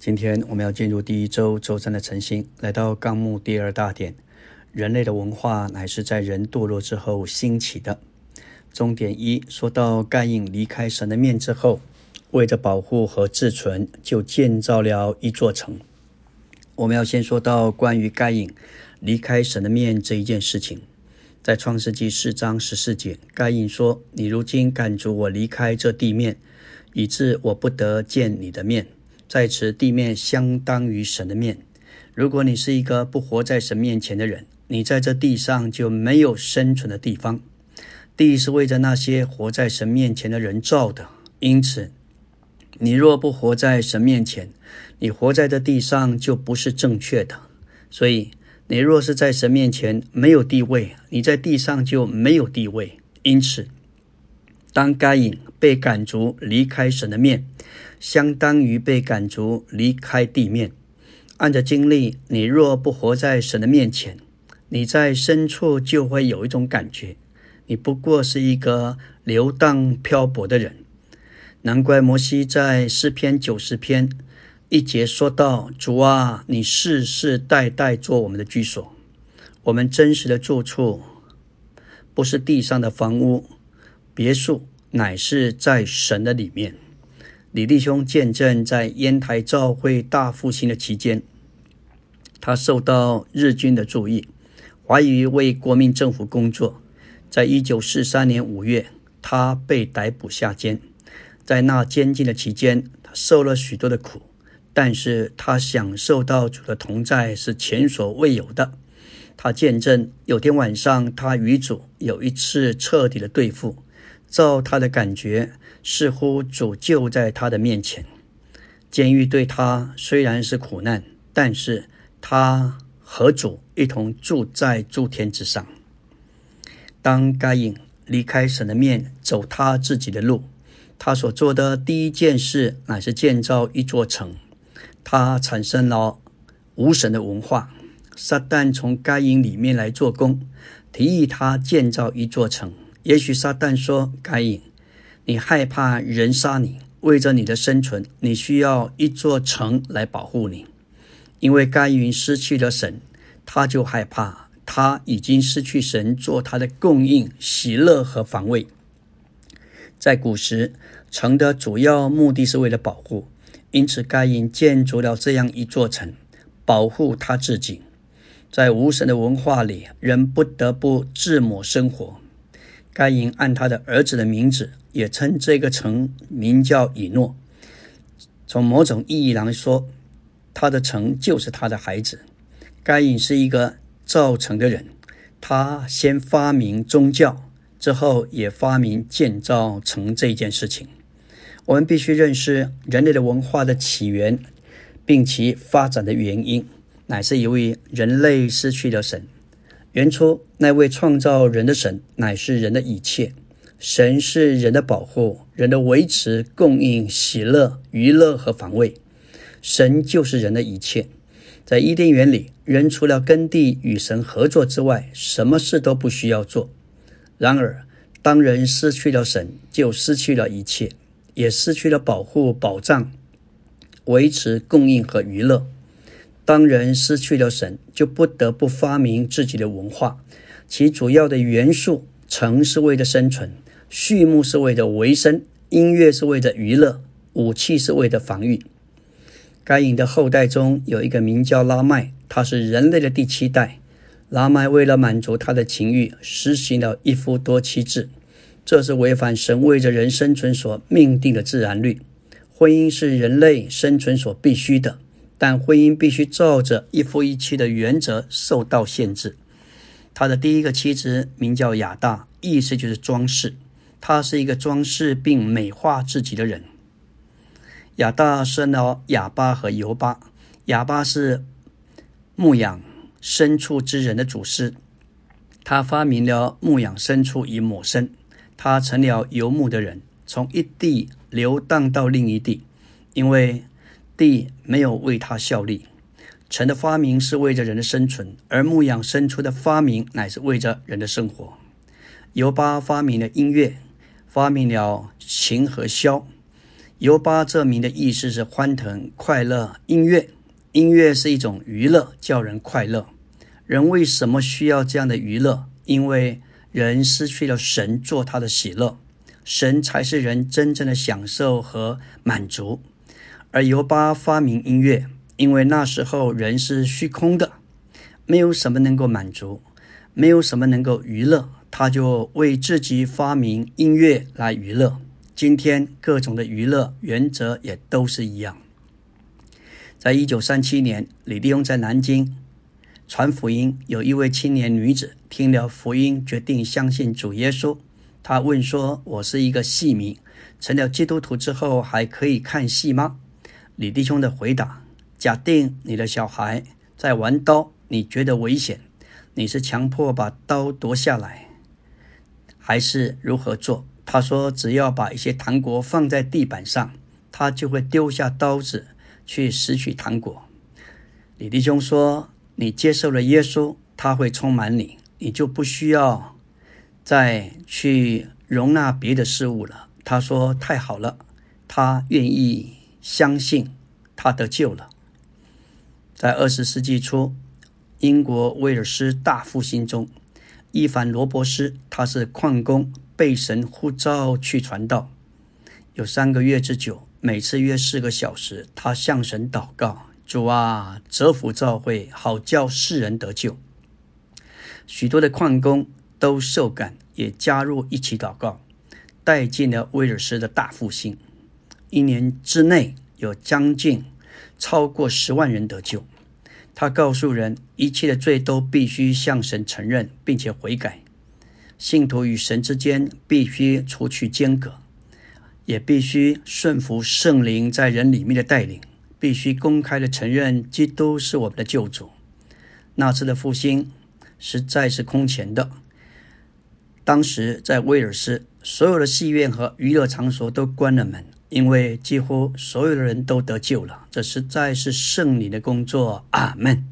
今天我们要进入第一周周三的晨星，来到纲目第二大点。人类的文化乃是在人堕落之后兴起的。重点一说到盖印离开神的面之后，为着保护和自存，就建造了一座城。我们要先说到关于盖印离开神的面这一件事情，在创世纪四章十四节，盖印说：“你如今赶逐我离开这地面，以致我不得见你的面。”在此，地面相当于神的面。如果你是一个不活在神面前的人，你在这地上就没有生存的地方。地是为着那些活在神面前的人造的，因此，你若不活在神面前，你活在这地上就不是正确的。所以，你若是在神面前没有地位，你在地上就没有地位。因此，当该隐被赶逐离开神的面。相当于被赶逐离开地面。按着经历，你若不活在神的面前，你在深处就会有一种感觉，你不过是一个流荡漂泊的人。难怪摩西在诗篇九十篇一节说道：“主啊，你世世代代做我们的居所，我们真实的住处不是地上的房屋、别墅，乃是在神的里面。”李弟兄见证，在烟台教会大复兴的期间，他受到日军的注意，怀疑为国民政府工作。在一九四三年五月，他被逮捕下监。在那监禁的期间，他受了许多的苦，但是他享受到主的同在是前所未有的。他见证，有天晚上，他与主有一次彻底的对付。照他的感觉，似乎主就在他的面前。监狱对他虽然是苦难，但是他和主一同住在诸天之上。当该隐离开神的面，走他自己的路，他所做的第一件事乃是建造一座城。他产生了无神的文化。撒旦从该隐里面来做工，提议他建造一座城。也许撒旦说：“该隐，你害怕人杀你，为着你的生存，你需要一座城来保护你。因为该隐失去了神，他就害怕，他已经失去神做他的供应、喜乐和防卫。在古时，城的主要目的是为了保护，因此该隐建筑了这样一座城，保护他自己。在无神的文化里，人不得不自抹生活。”该隐按他的儿子的名字，也称这个城名叫以诺。从某种意义来说，他的城就是他的孩子。该隐是一个造城的人，他先发明宗教，之后也发明建造城这件事情。我们必须认识人类的文化的起源，并其发展的原因，乃是由于人类失去了神。原初那位创造人的神，乃是人的一切。神是人的保护、人的维持、供应、喜乐、娱乐和防卫。神就是人的一切。在伊甸园里，人除了耕地与神合作之外，什么事都不需要做。然而，当人失去了神，就失去了一切，也失去了保护、保障、维持、供应和娱乐。当人失去了神，就不得不发明自己的文化。其主要的元素：城是为了生存，畜牧是为了维生，音乐是为了娱乐，武器是为了防御。该隐的后代中有一个名叫拉麦，他是人类的第七代。拉麦为了满足他的情欲，实行了一夫多妻制，这是违反神为着人生存所命定的自然律。婚姻是人类生存所必须的。但婚姻必须照着一夫一妻的原则受到限制。他的第一个妻子名叫亚大，意思就是装饰。他是一个装饰并美化自己的人。亚大生了亚巴和尤巴。亚巴是牧养牲畜之人的祖师，他发明了牧养牲畜以抹身。他成了游牧的人，从一地流荡到另一地，因为。地没有为他效力，城的发明是为着人的生存，而牧养牲畜的发明乃是为着人的生活。尤巴发明了音乐，发明了琴和箫。尤巴这名的意思是欢腾、快乐、音乐。音乐是一种娱乐，叫人快乐。人为什么需要这样的娱乐？因为人失去了神做他的喜乐，神才是人真正的享受和满足。而尤巴发明音乐，因为那时候人是虚空的，没有什么能够满足，没有什么能够娱乐，他就为自己发明音乐来娱乐。今天各种的娱乐原则也都是一样。在一九三七年，李立庸在南京传福音，有一位青年女子听了福音，决定相信主耶稣。她问说：“我是一个戏迷，成了基督徒之后还可以看戏吗？”李弟兄的回答：“假定你的小孩在玩刀，你觉得危险，你是强迫把刀夺下来，还是如何做？”他说：“只要把一些糖果放在地板上，他就会丢下刀子去拾取糖果。”李弟兄说：“你接受了耶稣，他会充满你，你就不需要再去容纳别的事物了。”他说：“太好了，他愿意。”相信他得救了。在二十世纪初，英国威尔斯大复兴中，伊凡·罗伯斯他是矿工，被神呼召去传道，有三个月之久，每次约四个小时，他向神祷告：“主啊，折服召会，好叫世人得救。”许多的矿工都受感，也加入一起祷告，带进了威尔斯的大复兴。一年之内有将近超过十万人得救。他告诉人，一切的罪都必须向神承认，并且悔改。信徒与神之间必须除去间隔，也必须顺服圣灵在人里面的带领，必须公开的承认基督是我们的救主。那次的复兴实在是空前的。当时在威尔斯，所有的戏院和娱乐场所都关了门。因为几乎所有的人都得救了，这实在是圣灵的工作。阿门。